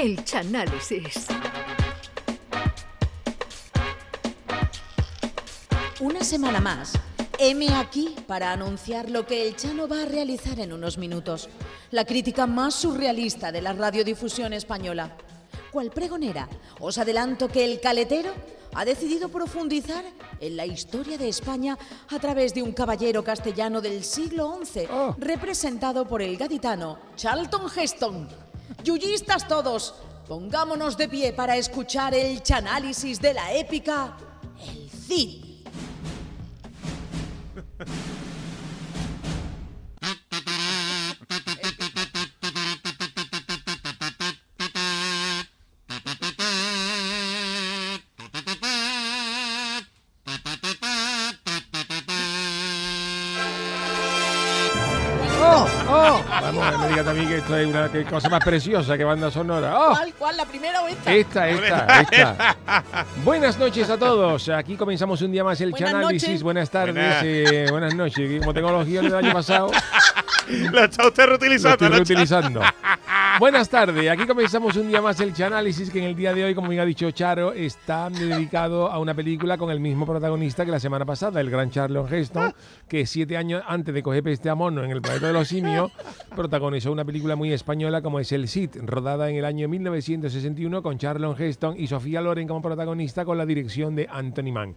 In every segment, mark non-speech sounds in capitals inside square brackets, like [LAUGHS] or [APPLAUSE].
El Chanálisis. Una semana más. M aquí para anunciar lo que el Chano va a realizar en unos minutos. La crítica más surrealista de la radiodifusión española. Cual pregonera, os adelanto que el caletero ha decidido profundizar en la historia de España a través de un caballero castellano del siglo XI, Oh. representado por el gaditano Charlton Heston. Yuyistas todos, pongámonos de pie para escuchar el chanálisis de la épica El Cid. Digas también que esto es una que cosa más preciosa que banda sonora. ¡Oh! ¿Cuál, cuál? ¿La primera o esta? Esta, esta, esta. [LAUGHS] Buenas noches a todos. Aquí comenzamos un día más el Buenas Chanálisis. noches. Buenas tardes. Buenas. eh, buenas noches. Como tecnología del año pasado, [LAUGHS] Lo está usted lo reutilizando. estoy ¿no? reutilizando. [LAUGHS] Buenas tardes. Aquí comenzamos un día más el Chanálisis, que en el día de hoy, como bien ha dicho Charo, está dedicado a una película con el mismo protagonista que la semana pasada, el gran Charlton Heston, que siete años antes de coger peste a mono en el planeta de los simios, protagonizó una película muy española como es El Cid, rodada en el año 1961 con Charlton Heston y Sofía Loren como protagonista con la dirección de Anthony Mann.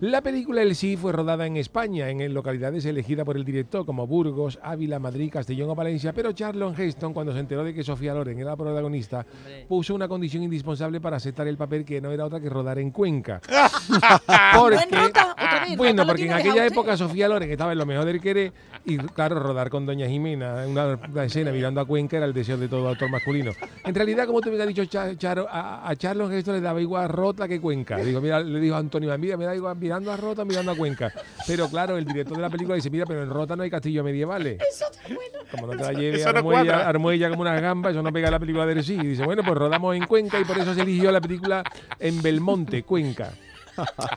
La película El Cid fue rodada en España, en localidades elegidas por el director como Burgos, Ávila, Madrid, Castellón o Valencia, pero Charlton Heston, cuando se enteró de que Sofía Loren era la protagonista, puso una condición indispensable para aceptar el papel que no era otra que rodar en Cuenca. [LAUGHS] Porque, Buen rota, otra vez, bueno, porque en aquella usted. época Sofía Loren estaba en lo mejor del querer y claro, rodar con Doña Jimena, una, una escena mirando a Cuenca era el deseo de todo actor masculino. En realidad, como te me ha dicho a, a esto le daba igual Rota que Cuenca. Digo, mira, le dijo a Antonio, mira, me da igual mirando a Rota, mirando a Cuenca. Pero claro, el director de la película dice, mira, pero en Rota no hay castillos medievales. Como no te la lleve Eso a no Armuella. Armuella como una gamba, eso no pega la película de sí. Y dice, bueno, pues rodamos en Cuenca y por eso se eligió la película en Belmonte, Cuenca.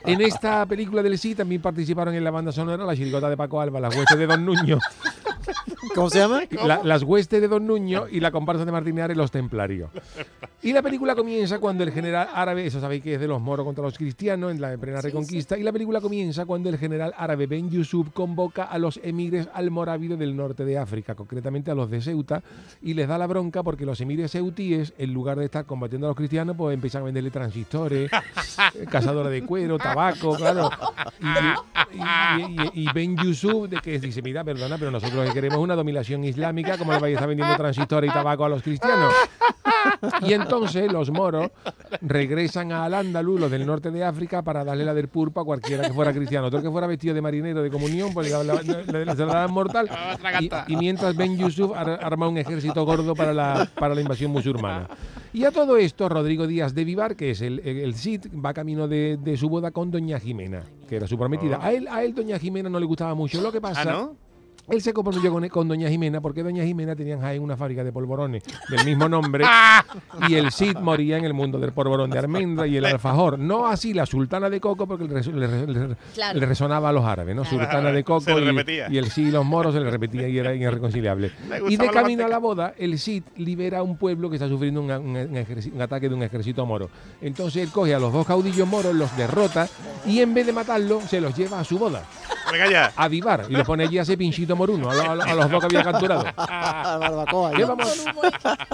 En esta película del sí también participaron en la banda sonora la chirigota de Paco Alba, las huestes de Don Nuño, ¿Cómo se llama? la- las huestes de Don Nuño y la comparsa de Martín Ares, los templarios. Y la película comienza cuando el general árabe, eso sabéis que es de los moros contra los cristianos en la plena reconquista, y la película comienza cuando el general árabe Ben Yusuf convoca a los emires almorávides del norte de África, concretamente a los de Ceuta, y les da la bronca porque los emires ceutíes, en lugar de estar combatiendo a los cristianos, pues empiezan a venderle transistores, [LAUGHS] eh, cazadora de cuero, tabaco, claro. Y, y- y- y Ben Yusuf de que dice, mira, perdona, pero nosotros queremos una dominación islámica, como le vais a estar vendiendo transistores y tabaco a los cristianos. Y entonces los moros regresan a Al-Ándalus, los del norte de África, para darle la del purpa a cualquiera que fuera cristiano. Otro que fuera vestido de marinero de comunión, pues le, la- le- daban mortal. Y, y mientras Ben Yusuf ar- arma un ejército gordo para la, para la invasión musulmana. Y a todo esto, Rodrigo Díaz de Vivar, que es el, el, el Cid, va camino de, de su boda con Doña Jimena, que era su prometida. A él, a él Doña Jimena no le gustaba mucho. Lo que pasa... Ah, ¿no? Él se comprometió con, con Doña Jimena porque Doña Jimena tenía en Jaén una fábrica de polvorones del mismo nombre y el Cid moría en el mundo del polvorón de almendra y el alfajor. No así la sultana de coco porque le, res- le re- le- Claro. le resonaba a los árabes, ¿no? Sultana de coco Se le y, repetía. y el Cid y los moros se le repetía y era irreconciliable. [LAUGHS] Y de camino a la boda, el Cid libera a un pueblo que está sufriendo un, un- un ejerci- un ataque de un ejército moro. Entonces él coge a los dos caudillos moros, los derrota y en vez de matarlos, se los lleva a su boda Venga ya. a vivar y lo pone allí a ese pinchito moruno, a, lo- a los dos que había capturado. [LAUGHS] barbacoa. ¿Qué, vamos-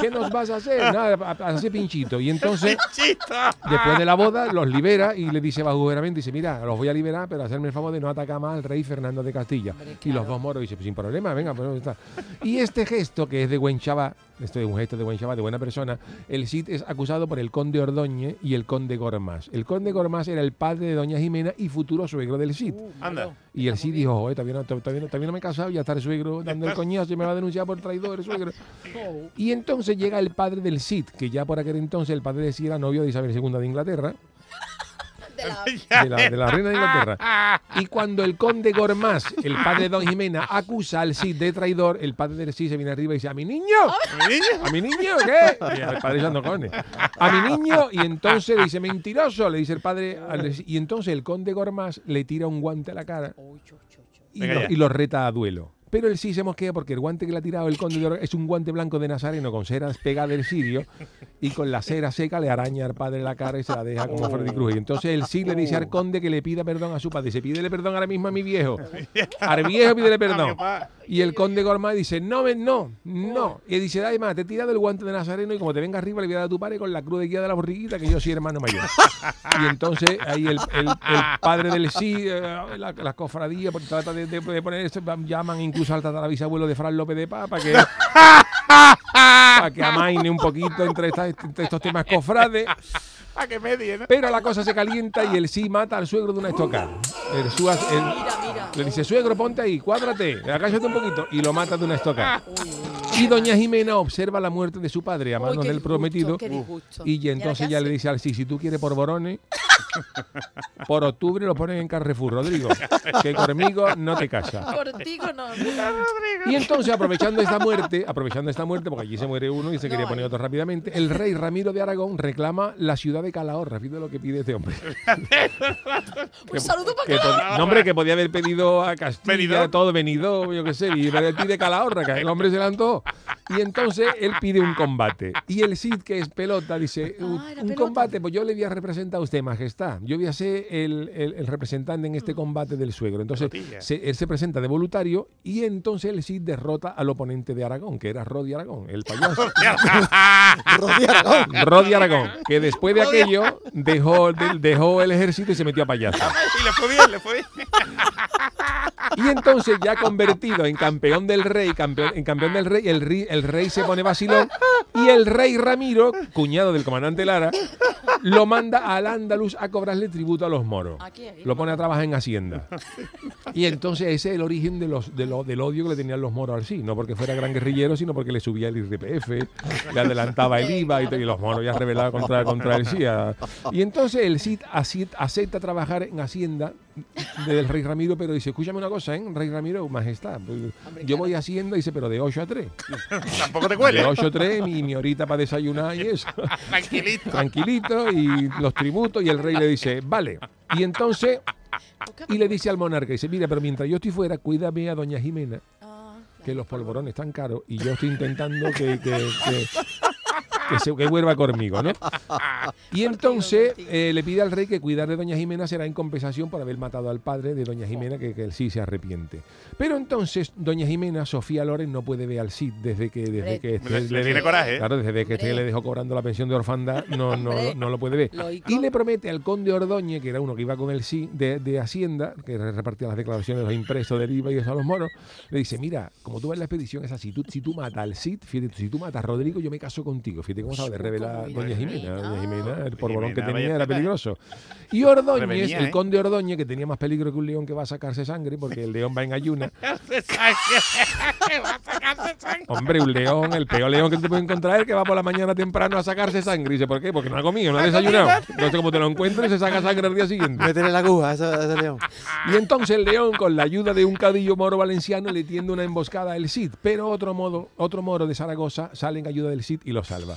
¿Qué nos vas a hacer? Nada, pinchito. Y entonces, después de la boda, los libera y le dice bajo juramento, dice, mira, los voy a liberar, pero hacerme el favor de no atacar más al rey Fernando de Castilla. Y los dos moros dicen, pues sin problema, venga, pues está. Y este gesto, que es de buen chaval, esto es un gesto de buen chaval, de buena persona, el Cid es acusado por el conde Ordóñez y el conde Gormaz. El conde Gormaz era el padre de doña Jimena y futuro suegro del Cid. Anda. Y el Cid dijo, "Joder, todavía no, todavía, no, todavía no me he casado y ya está el suegro dando el coñazo y me va a denunciar por traidor el suegro. Y entonces llega el padre del Cid, que ya por aquel entonces el padre de Cid era novio de Isabel II de Inglaterra, De la- [LAUGHS] de reina de Inglaterra. Y cuando el conde Gormaz, el padre de Don Jimena, acusa al Cid de traidor, el padre del Cid se viene arriba y dice, ¿a mi niño? ¿Mi niño? ¿A mi niño qué? Y el padre echando cojones. A mi niño, y entonces le dice, mentiroso, le dice el padre. Y entonces el conde Gormaz le tira un guante a la cara y lo, y lo reta a duelo. Pero el sí se mosquea porque el guante que le ha tirado el conde de es un guante blanco de Nazareno con ceras pegadas del sirio y con la cera seca le araña al padre la cara y se la deja como Freddy Cruz. Y entonces el sí le dice al conde que le pida perdón a su padre. Dice, pídele perdón ahora mismo a mi viejo. Al viejo pídele perdón. [LAUGHS] Y el conde Gormaz dice, no, no, no. Y dice, además, te he tirado el guante de Nazareno y como te venga arriba le voy a dar a tu padre con la cruz de guía de la borriquita que yo soy hermano mayor. [LAUGHS] y entonces ahí el, el- el padre del sí, eh, la, la cofradía, pues, trata de, de- de poner esto, llaman incluso al tatarabisabuelo de Fran López de Paz para que, [LAUGHS] para que amaine un poquito entre, estas- entre estos temas cofrades. [LAUGHS] A que medie, ¿no? Pero la cosa se calienta y el sí mata al suegro de una estocada. El sua- el- Mira, mira. le dice, suegro, ponte ahí, cuádrate, agáchate un poquito. Y lo mata de una estocada. Y doña Jimena observa la muerte de su padre a manos del prometido. qué disgusto. Y ya entonces ya le dice al sí, si tú quieres por borones, por octubre lo ponen en Carrefour, Rodrigo. Que conmigo no te casas. Contigo no. Y entonces, aprovechando esta muerte, aprovechando esta muerte, porque allí se muere uno y se No quería poner otro rápidamente, el rey Ramiro de Aragón reclama la ciudad de Calahorra. Fíjate lo que pide este hombre. Un saludo para no, hombre, que podía haber pedido a Castilla, Benidorm. todo venido, yo qué sé, y él pide Calahorra, que el hombre se levantó. Y entonces él pide un combate. Y el Cid, que es pelota, dice, Ah, "Un- era un pelota. combate, pues yo le voy a representar a usted, majestad. Yo voy a ser el, el- el representante en Mm. este combate del suegro. Entonces, se- él se presenta de voluntario y entonces el Cid derrota al oponente de Aragón, que era Rodi Aragón, el payaso. [LAUGHS] [LAUGHS] Rodi Aragón. Rodi Aragón, que después de aquello dejó, de- dejó el ejército y se metió a payaso. [LAUGHS] Y le fue bien, le fue bien. Y entonces, ya convertido en campeón del rey, campeón, en campeón del rey, el, ri- el rey se pone vacilón y el rey Ramiro, cuñado del comandante Lara, lo manda al Andaluz a cobrarle tributo a los moros. Aquí, aquí. Lo pone a trabajar en Hacienda. [LAUGHS] Y entonces ese es el origen de los, de lo- del odio que le tenían los moros al sí. No porque fuera gran guerrillero, sino porque le subía el IRPF, le adelantaba el IVA y, los moros ya rebelaban contra, contra el sí. [LAUGHS] Y entonces el Cid acepta trabajar en Hacienda del rey Ramiro, pero dice, escúchame una cosa, ¿eh? Rey Ramiro, majestad. pues, Hombre, yo claro. voy a Hacienda, dice, pero de 8 a 3. [LAUGHS] Tampoco te De cuele. 8 a 3, mi, mi horita para desayunar y eso [LAUGHS] Tranquilito. tranquilito y los tributos y el rey le dice, vale. Y entonces, y le dice al monarca, dice, mira, pero mientras yo estoy fuera, cuídame a doña Jimena, Ah, que los polvorones están caros y yo estoy intentando que, que, que, que se que vuelva conmigo, ¿no? [LAUGHS] Y entonces eh, le pide al rey que cuidar de doña Jimena será en compensación por haber matado al padre de doña Jimena, que, que él sí se arrepiente. Pero entonces doña Jimena, Sofía Loren, no puede ver al Cid desde que, desde que Le- le tiene de- coraje, ¿eh? Claro, desde que este le dejó cobrando la pensión de orfandad, no, no, no lo puede ver. Y le promete al conde Ordóñez, que era uno que iba con el sí de, de Hacienda, que repartía las declaraciones de los impresos del IVA y eso a los moros, le dice, mira, como tú vas en la expedición es así, tú, si tú matas al Cid, fíjate, si tú matas a Rodrigo, yo me caso contigo. Fíjate cómo de revelar Como doña Jimena. Jimena. Doña Jimena, el porbolón que tenía era peligroso. Y Ordóñez, el ¿eh? conde Ordóñez, que tenía más peligro que un león que va a sacarse sangre, porque el león va en ayuna. [LAUGHS] [LAUGHS] Hombre, un león, el peor león que te puede encontrar es el que va por la mañana temprano a sacarse sangre. Y dice, ¿por qué? Porque no ha comido, no ha desayunado. Entonces, como te lo encuentres, se saca sangre al día siguiente. Métele la aguja a ese, a ese león. Y entonces el león, con la ayuda de un cadillo moro valenciano, le tiende una emboscada al Cid. Pero otro, modo, otro moro de Zaragoza sale en ayuda del Cid y lo salva.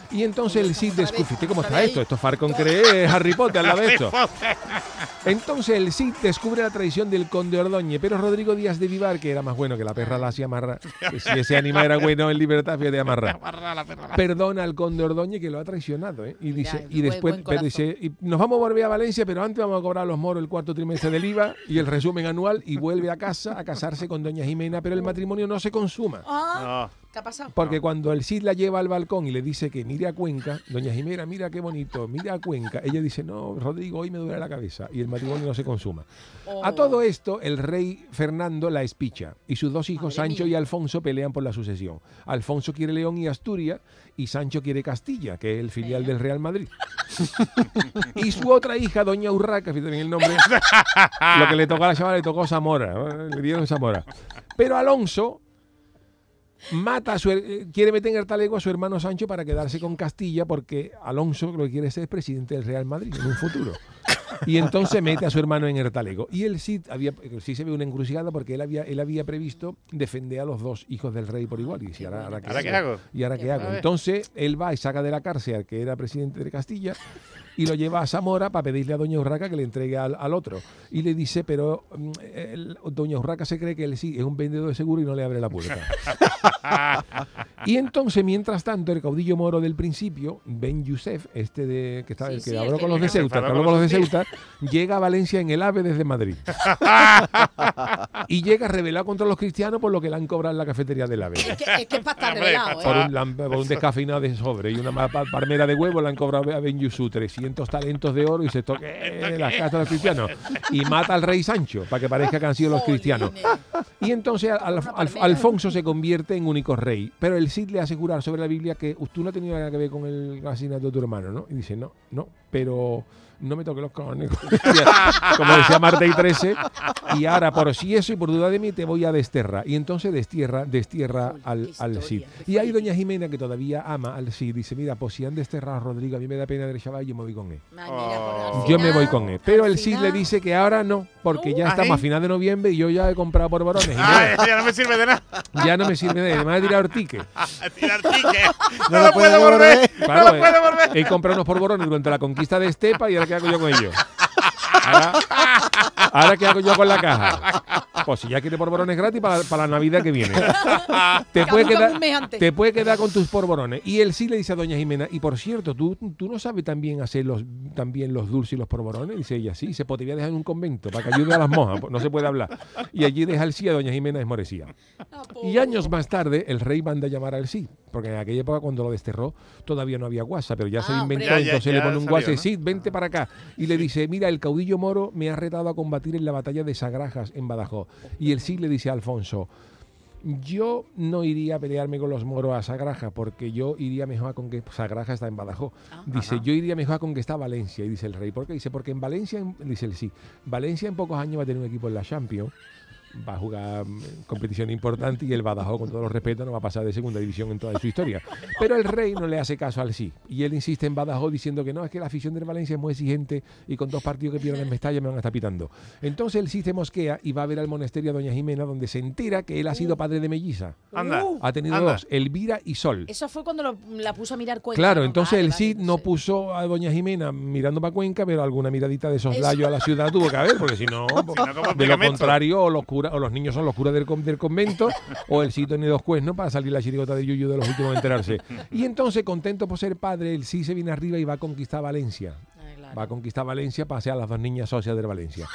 Y entonces el Cid descubre, fíjate cómo está esto, esto Farcon cree Harry Potter al lado de esto. Entonces el Cid descubre la traición del conde Ordóñez, pero Rodrigo Díaz de Vivar, que era más bueno que la perra la hacía amarrar, si ese animal era bueno en libertad, fíjate amarrar. [LAUGHS] Amarra la perra. Perdona al conde Ordóñez que lo ha traicionado, ¿eh? Y Mira, dice, y después pero dice, y nos vamos a volver a Valencia, pero antes vamos a cobrar a los moros el cuarto trimestre del IVA y el resumen anual y vuelve a casa a casarse con doña Jimena, pero el matrimonio no se consuma. Ah. ¿qué ha pasado? Porque cuando el Cid la lleva al balcón y le dice que mire a Cuenca, doña Jimena, mira qué bonito, mira a Cuenca, ella dice, no, Rodrigo, hoy me duele la cabeza y el matrimonio no se consuma. A Oh. todo esto, el rey Fernando la espicha y sus dos hijos, Madre Sancho mía. y Alfonso, pelean por la sucesión. Alfonso quiere León y Asturias y Sancho quiere Castilla, que es el filial del Real Madrid. [LAUGHS] y su otra hija, doña Urraca, fíjate bien el nombre, [LAUGHS] lo que le tocó a la chavala le tocó Zamora, ¿no? le dieron Zamora. Pero Alonso mata a su, eh, quiere meter en el talego a su hermano Sancho para quedarse con Castilla porque Alonso lo que quiere ser es presidente del Real Madrid en un futuro. Y entonces mete a su hermano en el talego. Y el Cid había, Cid se ve una encrucijada porque él había, él había previsto defender a los dos hijos del rey por igual. Y dice, ¿ahora, ahora ¿Ahora qué hago? ¿Y ahora qué hago? Entonces él va y saca de la cárcel al que era presidente de Castilla y lo lleva a Zamora para pedirle a Doña Urraca que le entregue al, al otro. Y le dice, pero mm, el- Doña Urraca se cree que él sí es un vendedor de seguro y no le abre la puerta. [LAUGHS] y entonces, mientras tanto, el caudillo moro del principio, Ben Youssef, este de que, está, Sí, el que sí, habló con los de. Ceuta, que habló con los de Ceuta, llega a Valencia en el AVE desde Madrid. [LAUGHS] y llega revelado contra los cristianos por lo que le han cobrado en la cafetería del AVE. Es que es, que es para estar Hombre, revelado, Por ¿eh? un, por un descafeinado de sobre y una palmera de huevo le han cobrado a Ben Yusu 300 talentos de oro y se toque [LAUGHS] las casas de los cristianos. Y mata al rey Sancho para que parezca que han sido los cristianos. Y entonces Al- Al-. Alfonso se convierte en único rey. Pero el Cid le hace jurar sobre la Biblia que tú no has tenido nada que ver con el asesinato de tu hermano, ¿no? Y dice, no, no, pero no me toque los cojones. [LAUGHS] Como decía Marta y 13. Y ahora, por si eso y por duda de mí, te voy a desterrar. Y entonces destierra, destierra al, al Cid. Y hay doña Jimena que todavía ama al Cid. Dice, mira, pues si han desterrado a Rodrigo, a mí me da pena del chaval, yo me voy con él. Ay, mira, por al Yo me voy con él. Pero el Cid le dice que ahora no, porque ya ¿Ah, estamos a sí? final de noviembre y yo ya he comprado por varones. [LAUGHS] Ay, ya no me sirve de nada. ya no me sirve de nada, me va a tirar ticket. [LAUGHS] A tirar ticket. No No, lo puedo volver. volver. Claro, no lo eh, puedo volver. he comprado unos polvorones durante la conquista de Estepa y ahora qué hago yo con ellos. [LAUGHS] Ahora, ahora qué hago yo con la caja. Pues si ya quiere polvorones gratis para, para la Navidad que viene. [LAUGHS] Te puede, quedar, te puede quedar con tus polvorones. Y él sí le dice a doña Jimena, y por cierto, ¿tú, tú no sabes también hacer los, también los dulces y los polvorones? Dice ella, sí, se pues te voy a dejar en un convento para que ayude a las monjas, pues no se puede hablar. Y allí deja el sí a doña Jimena desmorecía. Ah, Y años más tarde, el rey manda a llamar al sí, porque en aquella época cuando lo desterró todavía no había WhatsApp, pero ya se Ah, inventó, hombre. Ya, ya, entonces ya le pone un WhatsApp, ¿no? sí, vente para acá. Y le dice, mira, el caudillo moro me ha retado a combatir en la batalla de Sagrajas en Badajoz. Y el sí le dice a Alfonso, yo no iría a pelearme con los moros a Sagraja, porque yo iría mejor a conquistar. Sagraja está en Badajoz. Ah. Dice, yo iría mejor a conquistar Valencia. Y dice el rey, ¿por qué? Dice, porque en Valencia, en- dice el sí, Valencia en pocos años va a tener un equipo en la Champions. Va a jugar mm, competición importante y el Badajoz, con todos los respetos, no va a pasar de segunda división en toda su historia. Pero el rey no le hace caso al sí. Y él insiste en Badajoz diciendo que no, es que la afición del Valencia es muy exigente y con dos partidos que pierdan en Mestalla me van a estar pitando. Entonces el sí se mosquea y va a ver al monasterio a Doña Jimena, donde se entera que él ha sido padre de melliza. Anda. Uh, Ha tenido Anda. dos, Elvira y Sol. Eso fue cuando lo- la puso a mirar Cuenca. Claro, entonces Vale, el vale, Cid no sé. puso a Doña Jimena mirando para Cuenca, pero alguna miradita de soslayo Eso. a la ciudad tuvo que haber, porque si no, [LAUGHS] Si no, ¿cómo de lo contrario, o los, o los niños son los curas del, con- del convento, o el Cid tiene dos cuernos para salir la chirigota de Yuyu de los últimos a enterarse. [LAUGHS] Y entonces, contento por ser padre, el Cid se viene arriba y va a conquistar Valencia. Ay, claro. Va a conquistar Valencia para ser a las dos niñas socias de Valencia.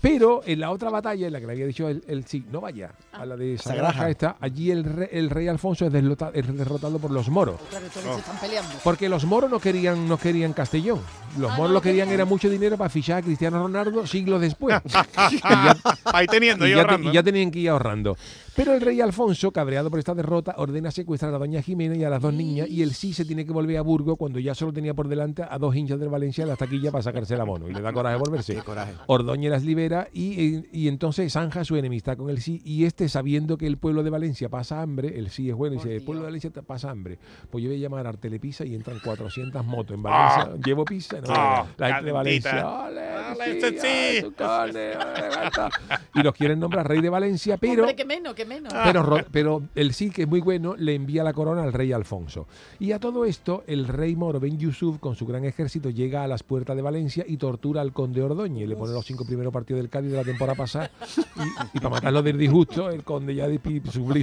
Pero en la otra batalla, en la que le había dicho el, el sí, no vaya, a la de Sagraja Sagraja. esta, allí el, re- el rey Alfonso es, deslota- es derrotado por los moros. Claro, se están peleando. Porque los moros no querían, no querían Castellón. Los Ah, moros no lo querían querían. era mucho dinero para fichar a Cristiano Ronaldo siglos después. [LAUGHS] Y ya- Ahí teniendo y yo ya, te- ahorrando. y ya tenían que ir ahorrando. Pero el rey Alfonso, cabreado por esta derrota, ordena secuestrar a doña Jimena y a las dos niñas y él sí se tiene que volver a Burgos cuando ya solo tenía por delante a dos hinchas del Valencia en la taquilla para sacarse la mono. Y le da coraje volverse. Qué coraje. Ordoña las libera y, y entonces zanja su enemistad con el sí. Y este, sabiendo que el pueblo de Valencia pasa hambre, el sí es bueno, y dice: El pueblo de Valencia pasa hambre. Pues yo voy a llamar a Artelepisa y entran 400 motos en Valencia. Llevo pizza, ¿no? Ah, la gente de. Valencia. ¡Ole, Ole, sí, este sí! ay, su carne, ole, gata! Y los quieren nombrar rey de Valencia, pero. Hombre, que menos, que menos. Pero, Ro- pero el sí, que es muy bueno, le envía la corona al rey Alfonso. Y a todo esto, el rey moro Ben Yusuf, con su gran ejército, llega a las puertas de Valencia y tortura al conde Ordóñez. Le pone los cinco primeros partidos del Cádiz de la temporada pasada. Y, y para matarlo del disgusto, el conde ya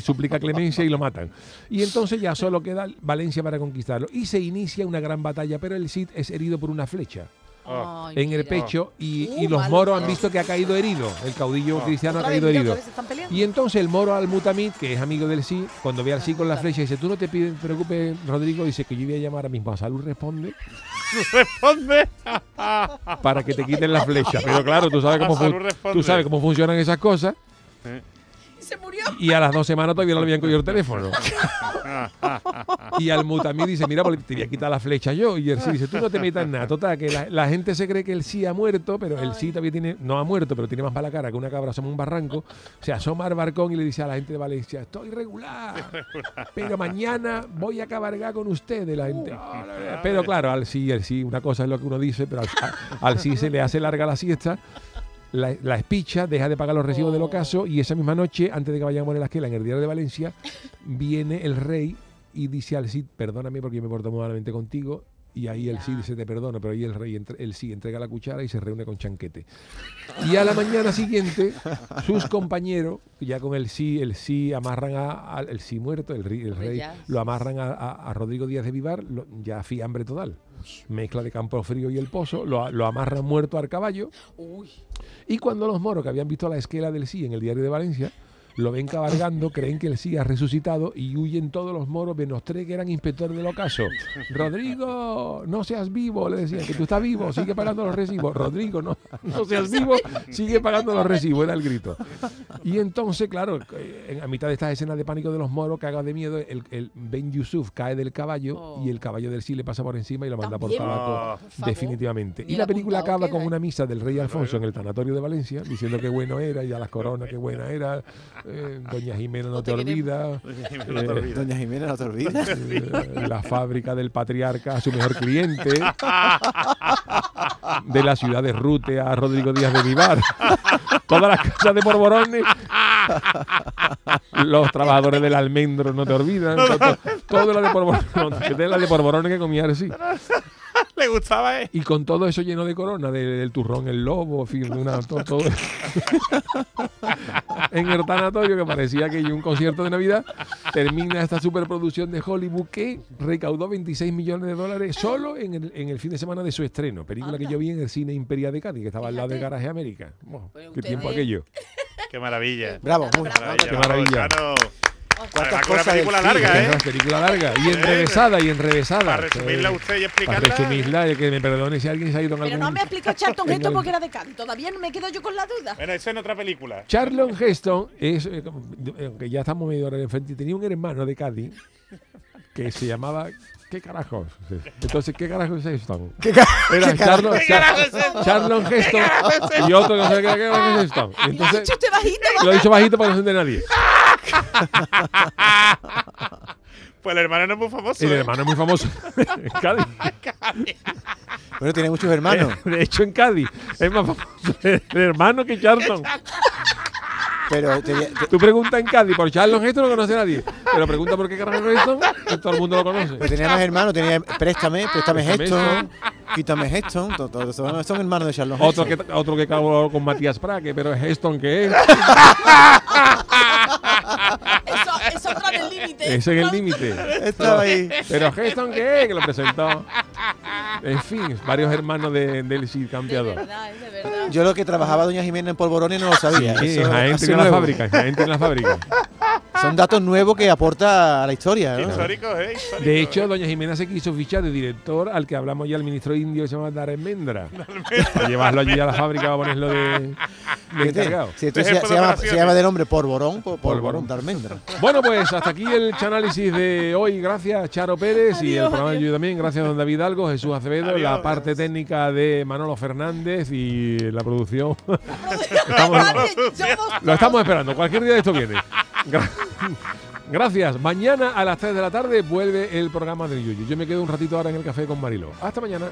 suplica clemencia y lo matan. Y entonces ya solo queda Valencia para conquistarlo. Y se inicia una gran batalla, pero el Cid es herido por una flecha Ah. En el pecho y, y Uh, los malo, moros han visto que ha caído herido. El caudillo cristiano ha vez, caído herido. Y entonces el moro al Mutamid, que es amigo del sí, cuando ve al sí con la flecha, dice, tú no te pides- preocupes, Rodrigo, dice que yo voy a llamar ahora mismo a Salud Responde [LAUGHS] Responde. [LAUGHS] para que te quiten la flecha. Pero claro, tú sabes cómo, tú sabes cómo funcionan esas cosas. Se murió. Y a las dos semanas todavía no le habían cogido el teléfono. [LAUGHS] y al Mutamid dice, mira, te voy a quitar la flecha yo. Y el sí dice, tú no te metas en nada. Total, que la, la gente se cree que el sí ha muerto, pero el sí todavía tiene, no ha muerto, pero tiene más mala cara que una cabra asoma un barranco. Se asoma al barcón y le dice a la gente de Valencia, estoy regular, pero mañana voy a cabalgar con ustedes. La gente, "Ah, la verdad". pero claro, al sí, el sí, una cosa es lo que uno dice, pero al sí se le hace larga la siesta. La, la espicha, deja de pagar los recibos del ocaso y esa misma noche, antes de que vayan a poner la esquela en el diario de Valencia, viene el rey y dice al Cid, perdóname porque yo me porto muy malamente contigo, Y ahí el sí se te perdona, pero ahí el rey, entre- el sí entrega la cuchara y se reúne con Chanquete. Y a la mañana siguiente, sus compañeros, ya con el sí, el sí amarran a- el sí muerto, el, rey, lo amarran a, a- a Rodrigo Díaz de Vivar, lo- ya fiambre total. Mezcla de Campo Frío y el Pozo, lo, lo amarran muerto al caballo. Uy, Y cuando los moros que habían visto la esquela del sí en el diario de Valencia, lo ven cabalgando, creen que el sí ha resucitado y huyen todos los moros, menos tres que eran inspectores del ocaso. Rodrigo, no seas vivo, le decían, que tú estás vivo, sigue pagando los recibos. Rodrigo, no, no seas vivo, sigue pagando los recibos, era el grito. Y entonces, claro, eh, en- a mitad de estas escenas de pánico de los moros, cagados de miedo, el, el Ben Yusuf cae del caballo Oh. y el caballo del sí le pasa por encima y lo manda por tabaco, favor. definitivamente. Ni Y la película apuntado acaba con ¿eh? una misa del rey Alfonso en el tanatorio de Valencia, diciendo qué bueno era, y a las coronas qué buena era, eh, Doña Jimena no te te olvida, No te olvides. Doña Jimena, no te olvides. eh, la fábrica del patriarca a su mejor cliente, de la ciudad de Rute a Rodrigo Díaz de Vivar, todas las casas de Borborones, los trabajadores del almendro no te olvidan, todo, todo lo de Borborones, de la de Borborones que comía así. [LAUGHS] Le gustaba, ¿eh? Y con todo eso lleno de corona, de- del turrón, el lobo, una, todo, todo. [LAUGHS] en el tanatorio, que parecía que un concierto de Navidad, termina esta superproducción de Hollywood que recaudó 26 millones de dólares solo en el, en el fin de semana de su estreno. Película que yo vi en el cine Imperial de Cádiz, que estaba al lado de. Garaje América. Bueno, Pues qué tiempo aquello. Qué maravilla. Bravo, muy Maravilla, Qué bravo, maravilla. Chano. ¿Cuántas Además, una película cine? larga, ¿eh? Una película larga y enrevesada y enrevesada. Para resumirla a usted y Para explicarla. resumirla, y que me perdone si alguien se ha ido en pero algún... no me ha explicado Charlton [LAUGHS] Heston porque era de Cádiz. Todavía no me quedo yo con la duda. Bueno, eso en otra película. Charlon Heston es, eh, eh, aunque ya estamos medio hora de frente, tenía un hermano de Cádiz que se llamaba. ¿Qué carajos? Entonces, ¿qué carajos es Heston? ¿Qué ca- Era qué carajo? carajo es esto? Charlon Heston y otro que no sé qué carajos es Heston. Y Y lo ha entonces, dicho usted bajito, lo he dicho bajito para no se nadie. [LAUGHS] Pues el hermano no es muy famoso. El ¿eh? hermano es muy famoso [LAUGHS] en Cádiz. Bueno, tiene muchos hermanos. [LAUGHS] De hecho, en Cádiz es más famoso el hermano que Charlton. Pero tenía- te- Tú preguntas en Cádiz por Charlon Heston, no lo conoce nadie. Pero pregunta por qué carajos es Heston y todo el mundo lo conoce. pero tenía más hermanos. Tenía préstame, préstame Préstame Heston, quítame Heston. son, son hermanos de Charlotte Otro que, otro que cagó con Matías Praque, pero es Heston que es. Eso, eso entra en el límite. Ese es el límite. Estaba ahí. Pero Heston que es, que lo presentó. En fin, varios hermanos de, del Cid De campeador. verdad, es de verdad. Yo lo que trabajaba Doña Jimena en Polvorones no lo sabía. Sí, Eso en Jaén tiene la fábrica, en Jaén la fábrica. Son datos nuevos que aporta a la historia. ¿no? Histórico, ¿eh? Histórico, De hecho, ¿eh? doña Jimena se quiso fichar de director al que hablamos ya, el ministro indio, que se llama Daremendra. Para llevarlo allí a la fábrica, para ponerlo de, de encargado. Si esto De se, se llama, se llama de nombre Polvorón, por. Polvorón de Almendra. Bueno, pues hasta aquí el análisis de hoy. Gracias, Charo Pérez, y el Adiós, programa de yo también. Gracias, don David Algo, Jesús Acevedo, la Adiós. parte técnica de Manolo Fernández y la producción. [LAUGHS] Estamos- Lo estamos esperando. Cualquier día de esto viene. Gra- [LAUGHS] Gracias. Mañana a las 3 de la tarde vuelve el programa de Yuyu. Yo me quedo un ratito ahora en el café con Marilo. Hasta mañana.